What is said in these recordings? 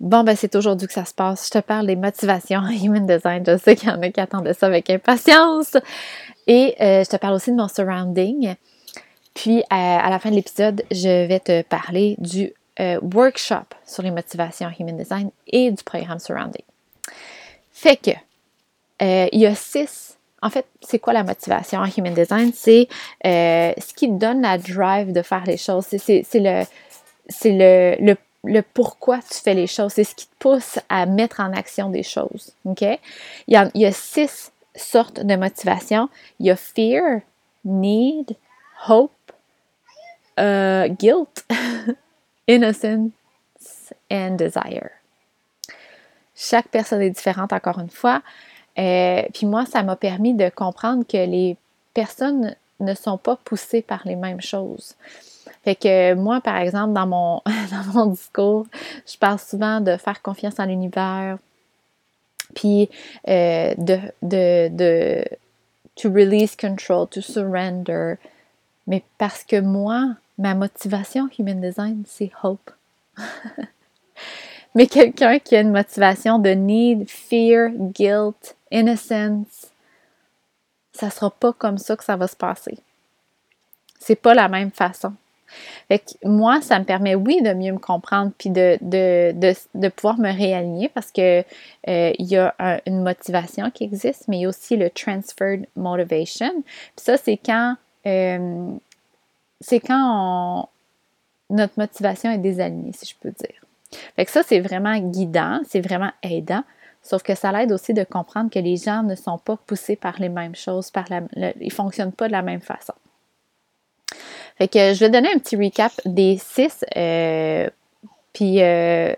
Bon, ben c'est aujourd'hui que ça se passe. Je te parle des motivations Human Design. Je sais qu'il y en a qui attendent ça avec impatience. Et euh, je te parle aussi de mon surrounding. Puis, à la fin de l'épisode, je vais te parler du euh, workshop sur les motivations Human Design et du programme Surrounding. Fait que, euh, il y a six. En fait, c'est quoi la motivation en Human Design? C'est ce qui donne la drive de faire les choses. C'est le, le, le pourquoi tu fais les choses. C'est ce qui te pousse à mettre en action des choses. OK? Il y a, six sortes de motivation. Il y a fear, need, hope, uh, guilt, innocence and desire. Chaque personne est différente, encore une fois. Euh, puis moi, ça m'a permis de comprendre que les personnes ne sont pas poussées par les mêmes choses. Fait que moi, par exemple, dans mon, dans mon discours, je parle souvent de faire confiance en l'univers, puis euh, de, de, de to release control, to surrender. Mais parce que moi, ma motivation Human Design, c'est hope. Mais quelqu'un qui a une motivation de need, fear, guilt, innocence, ça sera pas comme ça que ça va se passer. C'est pas la même façon. Fait que moi, ça me permet, oui, de mieux me comprendre puis de, de, de, pouvoir me réaligner parce que euh, y a une motivation qui existe, mais il y a aussi le transferred motivation. Puis ça, c'est quand euh, c'est quand notre motivation est désalignée, si je peux dire. Fait que ça, c'est vraiment guidant, c'est vraiment aidant. Sauf que ça l'aide aussi de comprendre que les gens ne sont pas poussés par les mêmes choses, par ils ne fonctionnent pas de la même façon. Que je vais donner un petit recap des six. Euh, puis euh,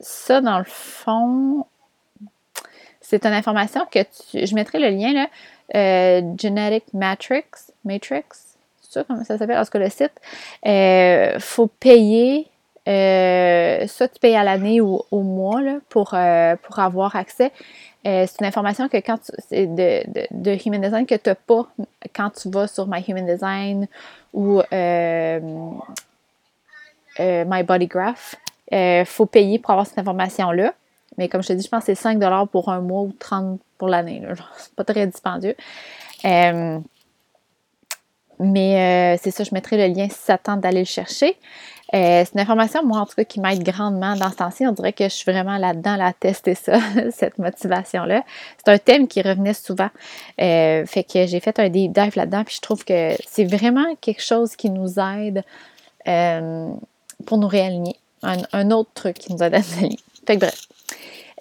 ça, dans le fond, c'est une information que tu, je mettrai le lien là. Euh, Genetic Matrix, Matrix, c'est ça comment ça s'appelle? En tout cas, le site. Il faut payer euh, ça, tu payes à l'année ou au mois là, pour, pour avoir accès. C'est une information que quand c'est de, de, de, Human Design que tu n'as pas quand tu vas sur My Human Design ou euh, euh, My Body Graph. Il euh, faut payer pour avoir cette information-là. Mais comme je te dis, je pense que c'est 5 pour un mois ou 30 pour l'année. C'est pas très dispendieux. Mais c'est ça, je mettrai le lien si ça tente d'aller le chercher. c'est une information, moi, en tout cas, qui m'aide grandement dans ce temps-ci. On dirait que je suis vraiment là-dedans, à tester ça, cette motivation-là. C'est un thème qui revenait souvent. fait que j'ai fait un deep dive là-dedans, puis je trouve que c'est vraiment quelque chose qui nous aide pour nous réaligner. Un, autre truc qui nous aide à nous aligner. Fait que bref.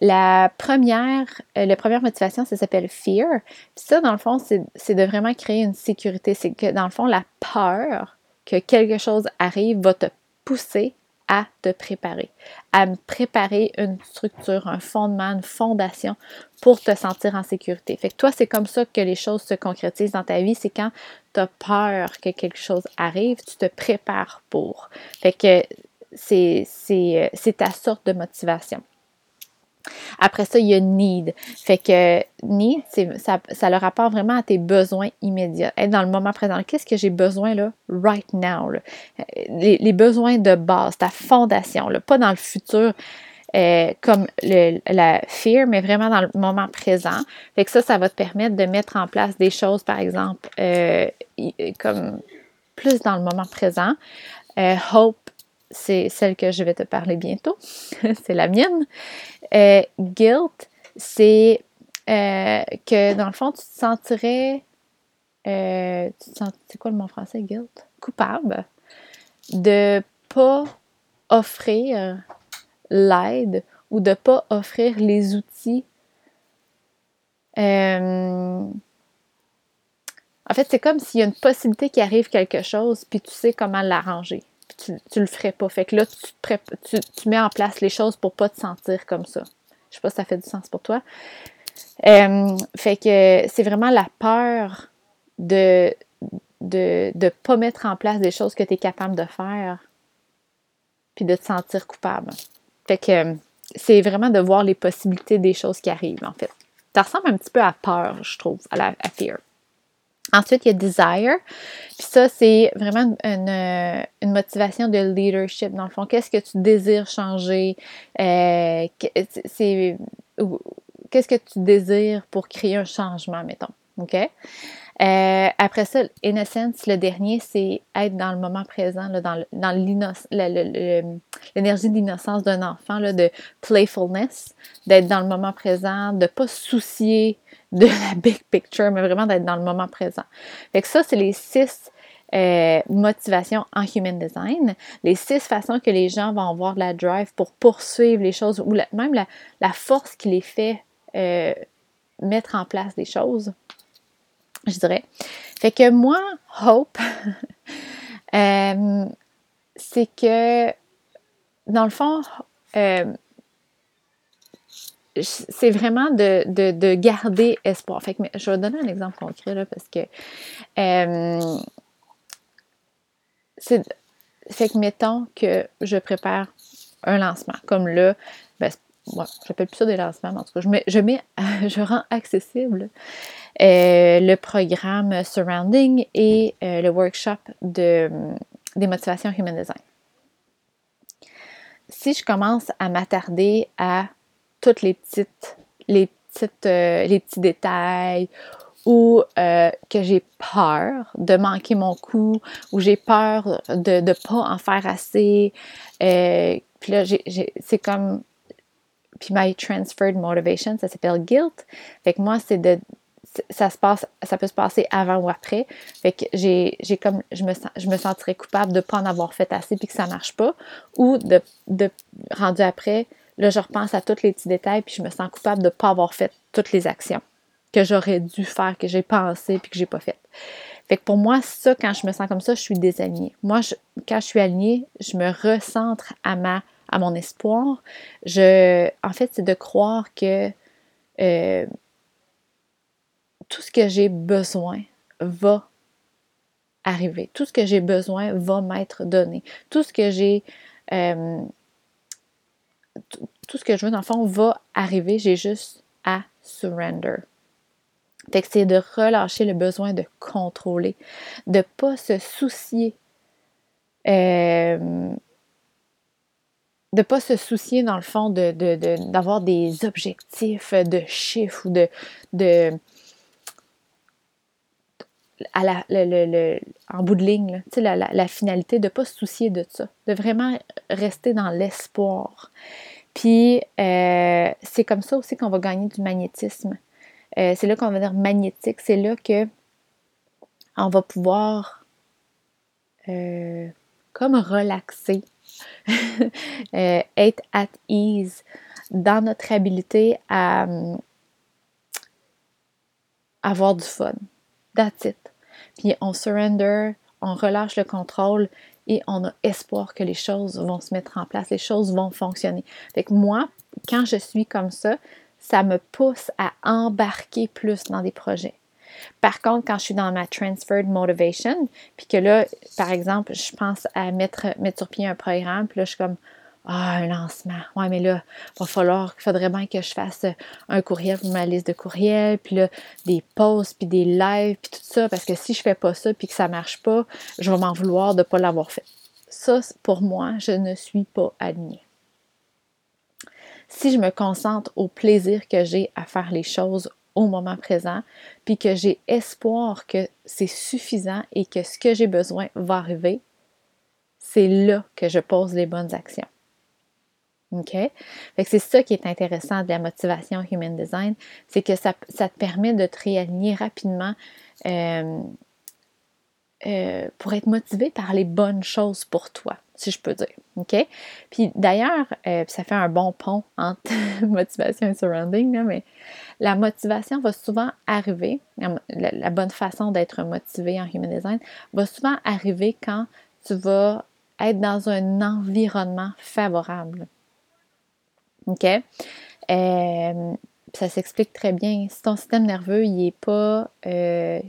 La première, la première motivation, ça s'appelle fear. Puis ça, dans le fond, c'est de vraiment créer une sécurité. C'est que, dans le fond, la peur que quelque chose arrive va te pousser à te préparer, à préparer une structure, un fondement, une fondation pour te sentir en sécurité. Fait que toi, c'est comme ça que les choses se concrétisent dans ta vie, c'est quand tu as peur que quelque chose arrive, tu te prépares pour. Fait que c'est ta sorte de motivation. Après ça, il y a need. Fait que need, ça, ça le rapport vraiment à tes besoins immédiats. Être dans le moment présent. Qu'est-ce que j'ai besoin là, right now? Les, besoins de base, ta fondation, là, pas dans le futur. Euh, comme la fear, mais vraiment dans le moment présent. Fait que ça, ça va te permettre de mettre en place des choses, par exemple, euh, comme plus dans le moment présent. Euh, hope, c'est celle que je vais te parler bientôt. c'est la mienne. Euh, guilt, c'est euh, que dans le fond, tu te sentirais. Euh, c'est quoi le mot français, guilt? Coupable de pas offrir l'aide ou de pas offrir les outils. en fait, c'est comme s'il y a une possibilité qu'il arrive quelque chose, puis tu sais comment l'arranger tu, le ferais pas. Fait que là, tu, tu, mets en place les choses pour pas te sentir comme ça. Je sais pas si ça fait du sens pour toi. Euh, fait que c'est vraiment la peur de de ne pas mettre en place des choses que tu es capable de faire, puis de te sentir coupable. Fait que c'est vraiment de voir les possibilités des choses qui arrivent, en fait. Ça ressemble un petit peu à peur, je trouve, à la à fear. Ensuite, il y a desire. Puis ça, c'est vraiment une, une, motivation de leadership. Dans le fond, qu'est-ce que tu désires changer? Euh, qu'est-ce que tu désires pour créer un changement, mettons. OK? Euh, après ça, innocence, le dernier, c'est être dans le moment présent, là, dans, dans l'énergie d'innocence d'un enfant, là, de playfulness, d'être dans le moment présent, de ne pas soucier de la big picture, mais vraiment d'être dans le moment présent. Fait que ça, c'est les six euh, motivations en human design, les six façons que les gens vont avoir de la drive pour poursuivre les choses, ou même la, force qui les fait euh, mettre en place des choses je dirais. Fait que moi, hope, euh, c'est que, dans le fond, c'est vraiment de, garder espoir. Fait que, je vais donner un exemple concret là, parce que euh, c'est fait que mettons que je prépare un lancement, comme là, ben, moi, j'appelle plus ça des lancements, mais en tout cas, je mets, je, mets, je rends accessible euh, le programme Surrounding et euh, le workshop de, des motivations Human Design. Si je commence à m'attarder à toutes les petites, les petites, euh, les petits détails ou que j'ai peur de manquer mon coup, ou j'ai peur de ne pas en faire assez. puis là, c'est comme. Puis my transferred motivation, ça s'appelle guilt. Fait que moi, c'est de ça se passe, ça peut se passer avant ou après. Fait que j'ai, comme, je me, je me sentirais coupable de ne pas en avoir fait assez puis que ça marche pas. Ou de, de rendu après, là, je repense à tous les petits détails puis je me sens coupable de ne pas avoir fait toutes les actions que j'aurais dû faire, que j'ai pensé puis que j'ai pas fait. Fait que pour moi, ça, quand je me sens comme ça, je suis désalignée. Moi, quand je suis alignée, je me recentre à ma à mon espoir. Je, en fait, c'est de croire que euh, tout ce que j'ai besoin va arriver. Tout ce que j'ai besoin va m'être donné. Tout ce que j'ai. Euh, tout ce que je veux, dans le fond, va arriver. J'ai juste à surrender. C'est de relâcher le besoin de contrôler, de ne pas se soucier. Euh, de ne pas se soucier, dans le fond, d'avoir de, des objectifs de chiffres ou de, à la, en bout de ligne, la, la, finalité, de ne pas se soucier de ça, de vraiment rester dans l'espoir. Puis, euh, c'est comme ça aussi qu'on va gagner du magnétisme. Euh, c'est là qu'on va dire magnétique. C'est là que on va pouvoir euh, comme relaxer, être at ease dans notre habilité à avoir du fun. That's it puis on surrender, on relâche le contrôle et on a espoir que les choses vont se mettre en place, les choses vont fonctionner. Fait que moi, quand je suis comme ça, ça me pousse à embarquer plus dans des projets. Par contre, quand je suis dans ma transferred motivation, puis que là, par exemple, je pense à mettre, mettre sur pied un programme, puis là, je suis comme, ah, un lancement. Ouais, mais là, il va falloir, il faudrait bien que je fasse euh, un courriel ma liste de courriels, puis là, des posts, puis des lives, puis tout ça, parce que si je fais pas ça, puis que ça marche pas, je vais m'en vouloir de ne pas l'avoir fait. Ça, pour moi, je ne suis pas alignée. Si je me concentre au plaisir que j'ai à faire les choses au moment présent, puis que j'ai espoir que c'est suffisant et que ce que j'ai besoin va arriver, c'est là que je pose les bonnes actions. OK? c'est ça qui est intéressant de la motivation Human Design, c'est que ça, te permet de te réaligner rapidement euh, euh, pour être motivé par les bonnes choses pour toi, si je peux dire. OK? Puis d'ailleurs, euh, ça fait un bon pont entre motivation et surrounding, mais la motivation va souvent arriver, la bonne façon d'être motivé en Human Design va souvent arriver quand tu vas être dans un environnement favorable. OK? Euh, ça s'explique très bien. Si ton système nerveux, il n'est pas, euh,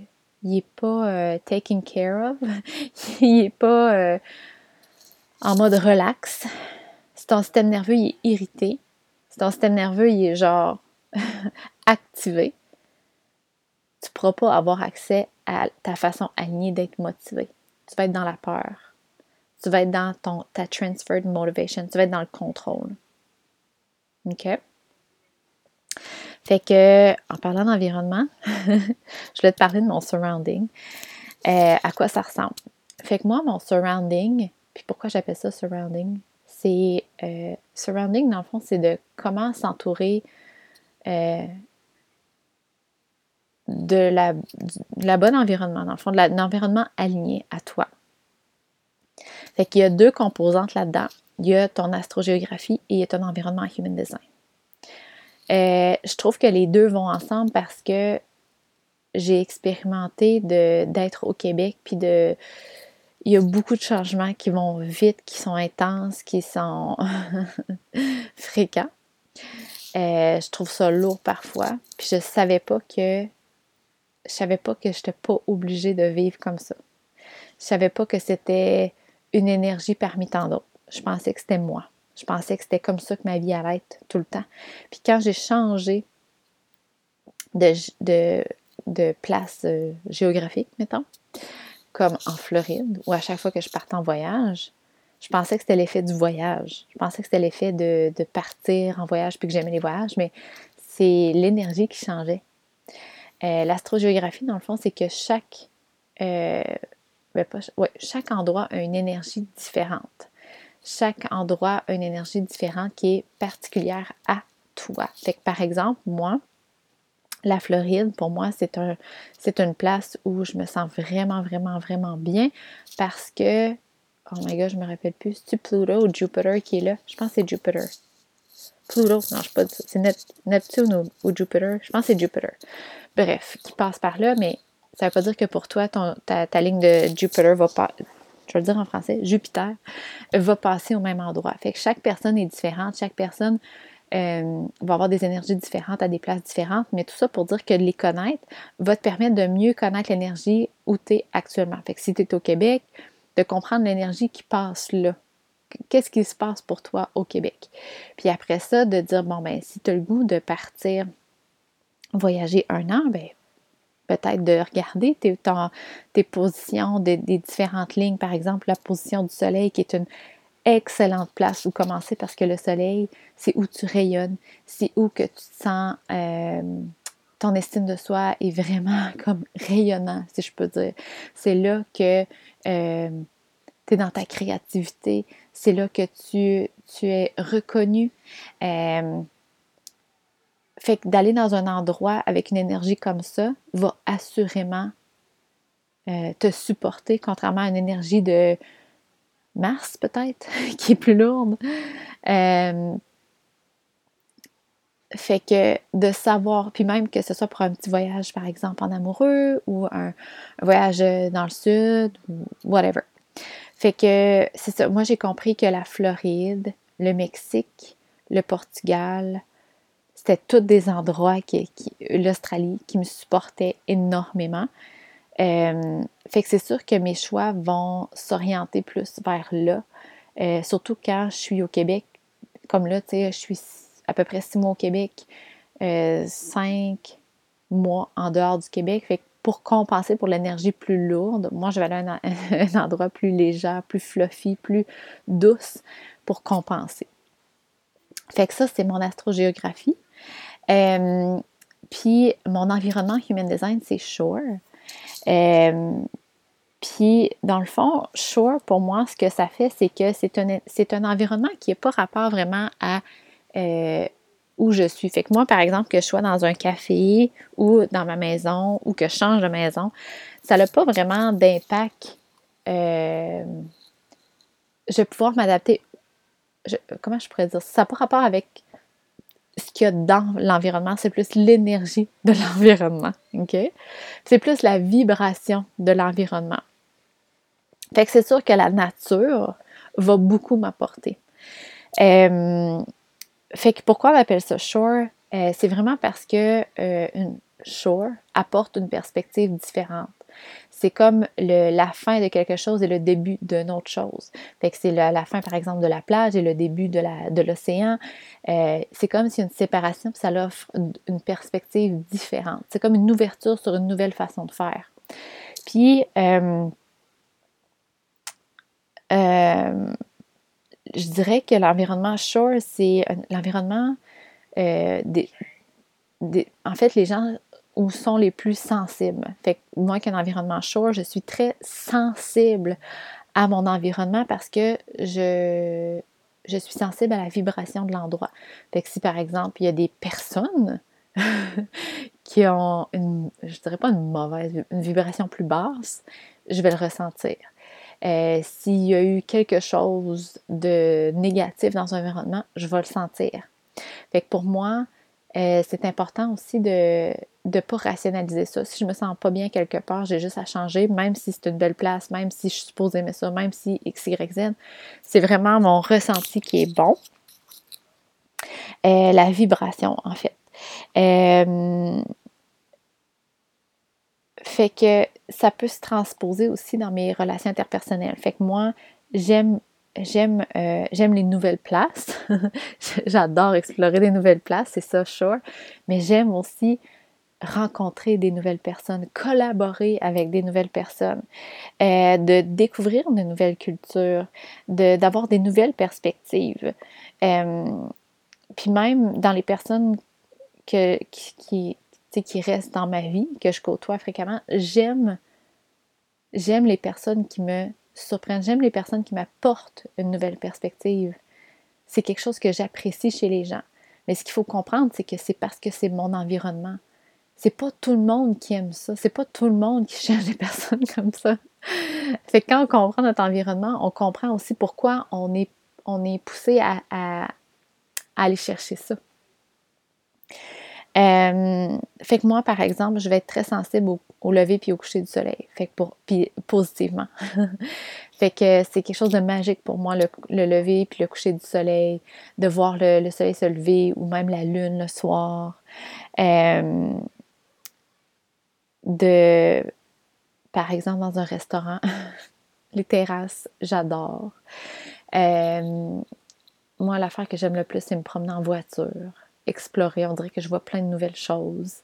il est pas euh, taken care of, il n'est pas en mode relax, si ton système nerveux il est irrité, si ton système nerveux il est genre activé, tu ne pourras pas avoir accès à ta façon alignée d'être motivé. Tu vas être dans la peur. Tu vas être dans ton, ta transferred motivation. Tu vas être dans le contrôle. OK? Fait que, en parlant d'environnement, je vais te parler de mon surrounding. Euh, à quoi ça ressemble? Fait que moi, mon surrounding, puis pourquoi j'appelle ça surrounding? C'est euh, surrounding, dans le fond, c'est de comment s'entourer euh, de, la, la bonne environnement, dans le fond, de l'environnement aligné à toi. Fait qu'il y a deux composantes là-dedans. Il y a ton astrogéographie et il y a ton environnement human design. Euh, je trouve que les deux vont ensemble parce que j'ai expérimenté d'être au Québec, puis de. Il y a beaucoup de changements qui vont vite, qui sont intenses, qui sont fréquents. Euh, je trouve ça lourd parfois. Puis je savais pas que. Je savais pas que je n'étais pas obligée de vivre comme ça. Je savais pas que c'était une énergie parmi tant d'autres. Je pensais que c'était moi. Je pensais que c'était comme ça que ma vie allait être tout le temps. Puis quand j'ai changé de, de, place euh, géographique, mettons, comme en Floride, où à chaque fois que je partais en voyage, je pensais que c'était l'effet du voyage. Je pensais que c'était l'effet de, partir en voyage puis que j'aimais les voyages, mais c'est l'énergie qui changeait. Euh, l'astrogéographie, dans le fond, c'est que chaque, euh, ben chaque endroit a une énergie différente chaque endroit a une énergie différente qui est particulière à toi. Fait que par exemple, moi, la Floride, pour moi, c'est un, c'est une place où je me sens vraiment, vraiment, vraiment bien parce que, oh my god, je me rappelle plus, c'est Pluto ou Jupiter qui est là? Je pense que c'est Jupiter. Pluto, non, je sais pas, c'est Neptune ou, Jupiter? Je pense que c'est Jupiter. Bref, qui passe par là, mais ça ne veut pas dire que pour toi, ta, ta, ligne de Jupiter va pas, je vais le dire en français, Jupiter, va passer au même endroit. Fait que chaque personne est différente, chaque personne euh, va avoir des énergies différentes à des places différentes, mais tout ça pour dire que les connaître va te permettre de mieux connaître l'énergie où tu es actuellement. Fait que si tu es au Québec, de comprendre l'énergie qui passe là. Qu'est-ce qui se passe pour toi au Québec? Puis après ça, de dire, bon, ben, si tu as le goût de partir voyager un an, ben, peut-être de regarder tes, positions des, différentes lignes. Par exemple, la position du soleil qui est une excellente place où commencer parce que le soleil, c'est où tu rayonnes, c'est où que tu te sens, euh, ton estime de soi est vraiment comme rayonnant, si je peux dire. C'est là que euh, tu es dans ta créativité, c'est là que tu, tu es reconnu. Euh, fait que d'aller dans un endroit avec une énergie comme ça va assurément euh, te supporter, contrairement à une énergie de Mars, peut-être, qui est plus lourde. Euh, fait que de savoir, puis même que ce soit pour un petit voyage, par exemple, en amoureux ou un, voyage dans le sud ou whatever. Fait que c'est ça. Moi, j'ai compris que la Floride, le Mexique, le Portugal, c'était tous des endroits qui, l'Australie qui me supportaient énormément. Euh, fait que c'est sûr que mes choix vont s'orienter plus vers là. Euh, surtout quand je suis au Québec. Comme là, tu sais, je suis à peu près six mois au Québec, euh, cinq mois en dehors du Québec. Fait que pour compenser pour l'énergie plus lourde, moi, je vais aller à un, endroit plus léger, plus fluffy, plus douce pour compenser. Fait que ça, c'est mon astrogéographie. Euh, puis mon environnement Human Design, c'est Shore. Euh, puis, dans le fond, Shore, pour moi, ce que ça fait, c'est que c'est un, un environnement qui n'a pas rapport vraiment à euh, où je suis. Fait que moi, par exemple, que je sois dans un café ou dans ma maison ou que je change de maison, ça n'a pas vraiment d'impact. je vais pouvoir m'adapter. comment je pourrais dire? Ça n'a pas rapport avec qu'il y a dans l'environnement, c'est plus l'énergie de l'environnement. OK? C'est plus la vibration de l'environnement. Fait que c'est sûr que la nature va beaucoup m'apporter. Fait que pourquoi on appelle ça shore? Euh, c'est vraiment parce que euh, une shore apporte une perspective différente. C'est comme la fin de quelque chose et le début d'une autre chose. C'est la, fin, par exemple, de la plage et le début de l'océan. Euh, c'est comme si une séparation, ça offre une, perspective différente. C'est comme une ouverture sur une nouvelle façon de faire. Puis, euh, euh, je dirais que l'environnement shore, c'est l'environnement des, En fait, les gens où sont les plus sensibles. Fait que moi, qu'un environnement shore, je suis très sensible à mon environnement parce que je, je suis sensible à la vibration de l'endroit. Fait si par exemple, il y a des personnes qui ont une, je dirais pas une mauvaise, une vibration plus basse, je vais le ressentir. Euh, S'il y a eu quelque chose de négatif dans un environnement, je vais le sentir. Fait pour moi, euh, c'est important aussi de ne pas rationaliser ça. Si je me sens pas bien quelque part, j'ai juste à changer, même si c'est une belle place, même si je suis supposée aimer ça, même si X, Y, Z. C'est vraiment mon ressenti qui est bon. Euh, la vibration, en fait. Euh, fait que ça peut se transposer aussi dans mes relations interpersonnelles. Fait que moi, j'aime j'aime euh, j'aime les nouvelles places. J'adore explorer des nouvelles places, c'est ça, sure. Mais j'aime aussi rencontrer des nouvelles personnes, collaborer avec des nouvelles personnes, euh, de découvrir de nouvelles cultures, d'avoir des nouvelles perspectives. Euh, puis même dans les personnes que, qui, qui, qui restent dans ma vie, que je côtoie fréquemment, j'aime j'aime les personnes qui me J'aime les personnes qui m'apportent une nouvelle perspective. C'est quelque chose que j'apprécie chez les gens. Mais ce qu'il faut comprendre, c'est que c'est parce que c'est mon environnement. C'est pas tout le monde qui aime ça. C'est pas tout le monde qui cherche des personnes comme ça. Fait que quand on comprend notre environnement, on comprend aussi pourquoi on est, poussé à aller chercher ça. Euh, fait que moi, par exemple, je vais être très sensible au, lever puis au coucher du soleil. Fait que pour, positivement. fait que c'est quelque chose de magique pour moi, le, lever puis le coucher du soleil, de voir le, soleil se lever ou même la lune le soir. Euh, de, par exemple, dans un restaurant, les terrasses, j'adore. Euh, moi, l'affaire que j'aime le plus, c'est me promener en voiture explorer. On dirait que je vois plein de nouvelles choses.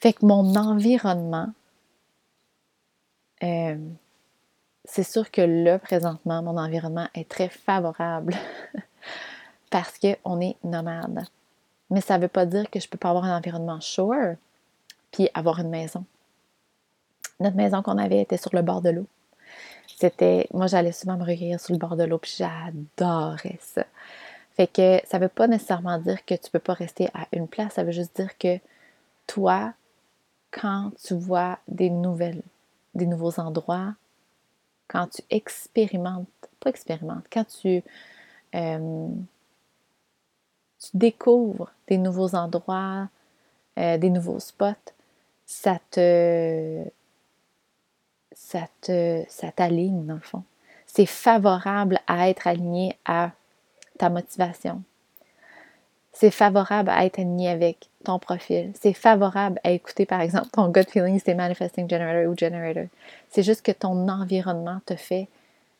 Fait que mon environnement, euh, c'est sûr que là, présentement, mon environnement est très favorable parce qu'on est nomade. Mais ça ne veut pas dire que je ne peux pas avoir un environnement shore puis avoir une maison. Notre maison qu'on avait était sur le bord de l'eau. C'était, moi, j'allais souvent me recueillir sur le bord de l'eau, puis j'adorais ça. Fait que ça veut pas nécessairement dire que tu peux pas rester à une place, ça veut juste dire que toi, quand tu vois des nouvelles, des nouveaux endroits, quand tu expérimentes, pas expérimentes, quand tu, euh, tu découvres des nouveaux endroits, euh, des nouveaux spots, ça te, ça te, ça t'aligne dans le fond. C'est favorable à être aligné à ta motivation. C'est favorable à être aligné avec ton profil. C'est favorable à écouter, par exemple, ton gut feeling, c'est manifesting generator ou generator. C'est juste que ton environnement te fait,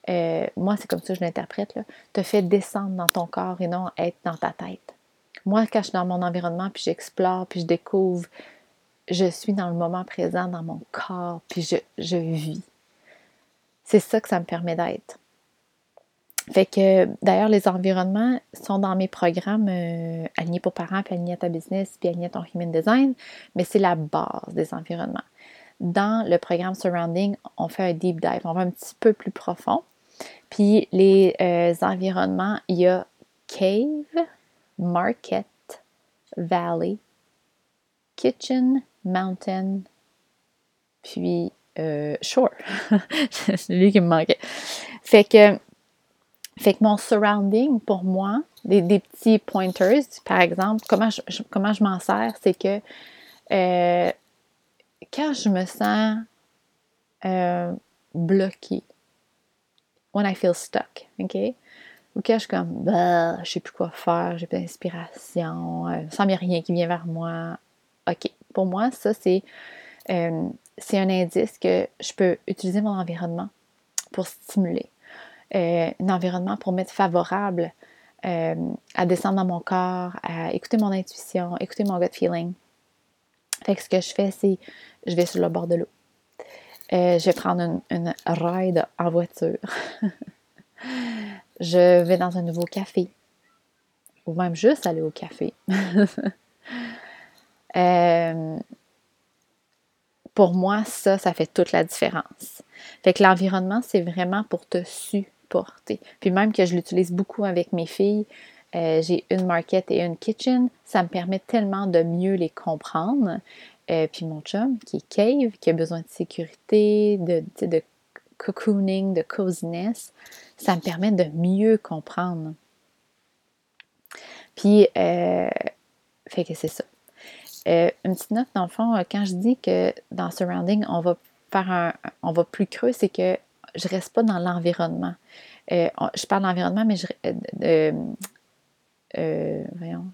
euh, moi c'est comme ça que je l'interprète, te fait descendre dans ton corps et non être dans ta tête. Moi, quand je suis dans mon environnement, puis j'explore, puis je découvre, je suis dans le moment présent, dans mon corps, puis je, je vis. C'est ça que ça me permet d'être. Fait que d'ailleurs, les environnements sont dans mes programmes euh, alignés pour parents, puis alignés à ta business, puis alignés à ton human design, mais c'est la base des environnements. Dans le programme Surrounding, on fait un deep dive, on va un petit peu plus profond. Puis les euh, environnements, il y a cave, market, valley, kitchen, mountain, puis euh, shore. c'est lui qui me manquait. Fait que fait que mon surrounding, pour moi, des, petits pointers, par exemple, comment je, comment je m'en sers, c'est que euh, quand je me sens euh, bloquée, when I feel stuck, OK? Ou quand je suis comme, bah, je sais plus quoi faire, j'ai pas d'inspiration, euh, sans rien qui vient vers moi. OK. Pour moi, ça, c'est c'est un indice que je peux utiliser mon environnement pour stimuler. Euh, un environnement pour m'être favorable euh, à descendre dans mon corps, à écouter mon intuition, écouter mon gut feeling. Fait que ce que je fais, c'est je vais sur le bord de l'eau. Euh, je vais prendre une, ride en voiture. je vais dans un nouveau café. Ou même juste aller au café. pour moi, ça, ça fait toute la différence. Fait que l'environnement, c'est vraiment pour te supporter. Puis même que je l'utilise beaucoup avec mes filles, euh, j'ai une market et une kitchen, ça me permet tellement de mieux les comprendre. Euh, puis mon chum, qui est cave, qui a besoin de sécurité, de, cocooning, de coziness, ça me permet de mieux comprendre. Puis, euh, fait que c'est ça. Une petite note, dans le fond, quand je dis que dans Surrounding, on va faire un. on va plus creux, c'est que je reste pas dans l'environnement. Euh, je parle d'environnement, mais je. voyons.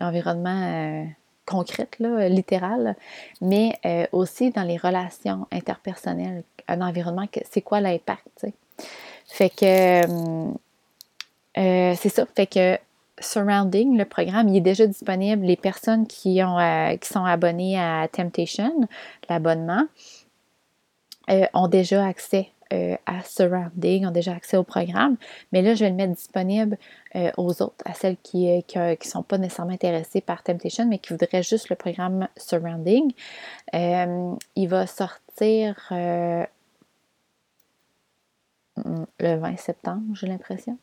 L'environnement concret, là, littéral, mais aussi dans les relations interpersonnelles. Un environnement, c'est quoi l'impact, Fait que. c'est ça. Fait que Surrounding, le programme, il est déjà disponible. Les personnes qui, ont, euh, qui sont abonnées à Temptation, l'abonnement, euh, ont déjà accès euh, à Surrounding, ont déjà accès au programme. Mais là, je vais le mettre disponible aux autres, à celles qui ne sont pas nécessairement intéressées par Temptation, mais qui voudraient juste le programme Surrounding. il va sortir le 20 septembre, j'ai l'impression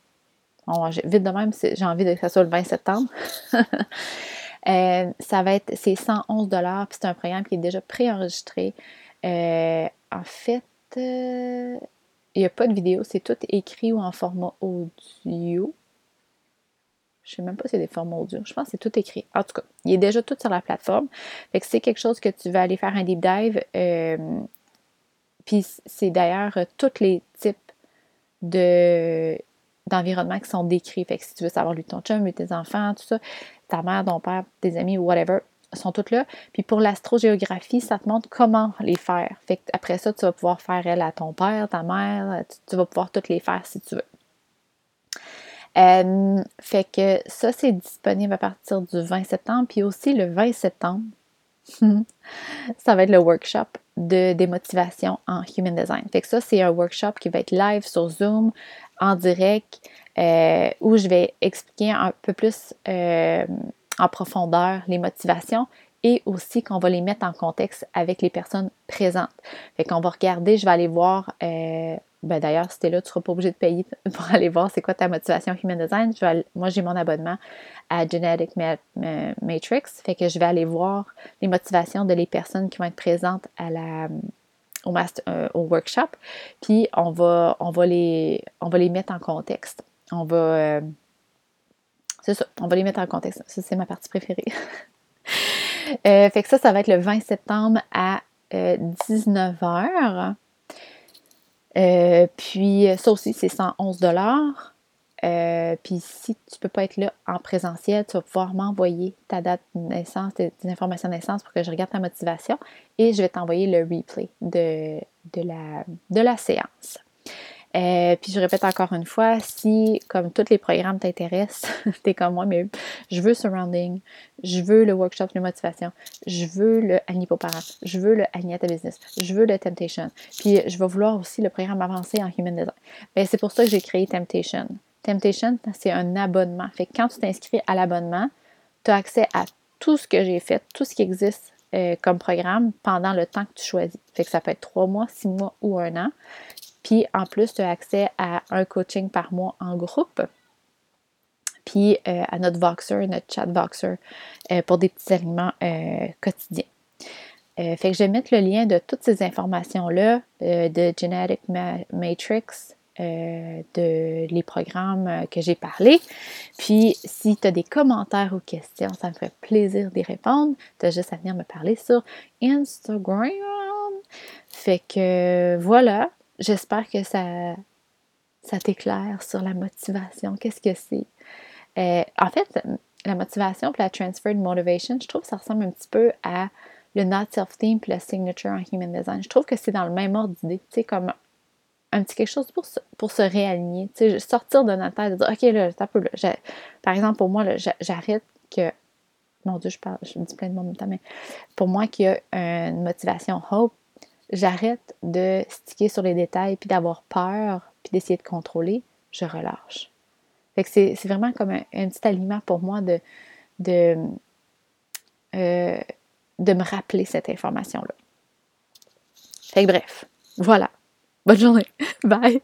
vite de même, j'ai envie que ça soit le 20 septembre. Euh, ça va être, c'est 111 dollars, puis c'est un programme qui est déjà préenregistré. Euh, en fait, euh, il n'y a pas de vidéo, c'est tout écrit ou en format audio. Je ne sais même pas si c'est des formats audio. Je pense que c'est tout écrit. En tout cas, il est déjà tout sur la plateforme. Fait que c'est quelque chose que tu veux aller faire un deep dive. puis c'est d'ailleurs tous les types de d'environnement qui sont décrits. Fait que si tu veux savoir lui, ton chum, lui, tes enfants, tout ça, ta mère, ton père, tes amis, whatever, sont toutes là. Puis pour l'astrogéographie, ça te montre comment les faire. Fait que après ça, tu vas pouvoir faire elle à ton père, ta mère, tu, vas pouvoir toutes les faire si tu veux. Euh, fait que ça, c'est disponible à partir du 20 septembre. Puis aussi le 20 septembre, ça va être le workshop de démotivation en Human Design. Fait que ça, c'est un workshop qui va être live sur Zoom en direct euh, où je vais expliquer un peu plus euh, en profondeur les motivations et aussi qu'on va les mettre en contexte avec les personnes présentes. Fait qu'on va regarder, je vais aller voir, euh, ben d'ailleurs, si tu es là, tu seras pas obligé de payer pour aller voir c'est quoi ta motivation Human Design. moi, j'ai mon abonnement à Genetic Matrix, fait que je vais aller voir les motivations de les personnes qui vont être présentes à la, au, euh, au workshop, puis on va, on, va les, on va les mettre en contexte. On va. Euh, c'est ça, on va les mettre en contexte. Ça, c'est ma partie préférée. Euh, fait que ça, ça va être le 20 septembre à 19h. puis ça aussi, c'est 111 euh, puis si tu ne peux pas être là en présentiel, tu vas pouvoir m'envoyer ta date de naissance, tes, informations de naissance pour que je regarde ta motivation et je vais t'envoyer le replay de, de, la, de la séance. Euh, puis je répète encore une fois, si comme tous les programmes t'intéressent, t'es comme moi, mais je veux surrounding, je veux le workshop de motivation, je veux le aligné pour je veux le aligné à business, je veux le temptation, puis je vais vouloir aussi le programme avancé en human design. Ben, c'est pour ça que j'ai créé Temptation. Temptation, c'est un abonnement. Fait que quand tu t'inscris à l'abonnement, tu as accès à tout ce que j'ai fait, tout ce qui existe euh, comme programme pendant le temps que tu choisis. Fait que ça peut être trois mois, six mois ou un an. Puis en plus, tu as accès à un coaching par mois en groupe. Puis euh, à notre Voxer, notre chat Voxer euh, pour des petits aliments quotidiens. fait que je vais mettre le lien de toutes ces informations-là de Genetic Matrix euh, de les programmes euh, que j'ai parlé. Puis, si tu as des commentaires ou questions, ça me ferait plaisir d'y répondre. Tu as juste à venir me parler sur Instagram. Fait que voilà, j'espère que ça, ça t'éclaire sur la motivation. Qu'est-ce que c'est? Euh, en fait, la motivation et la transferred motivation, je trouve que ça ressemble un petit peu à le Not Self-Theme puis le Signature en Human Design. Je trouve que c'est dans le même ordre d'idée, tu sais, comme un petit quelque chose pour se, pour se réaligner, sortir de notre tête, dire, OK, là, un peu, là, par exemple, pour moi, j'arrête que, mon Dieu, je parle, je me dis plein de mots mais pour moi, qu'il y a une motivation hope, j'arrête de sticker sur les détails, puis d'avoir peur, puis d'essayer de contrôler, je relâche. Fait que c'est vraiment comme un, petit aliment pour moi de, euh, de me rappeler cette information-là. Fait que bref, voilà. Bonne journée. Bye.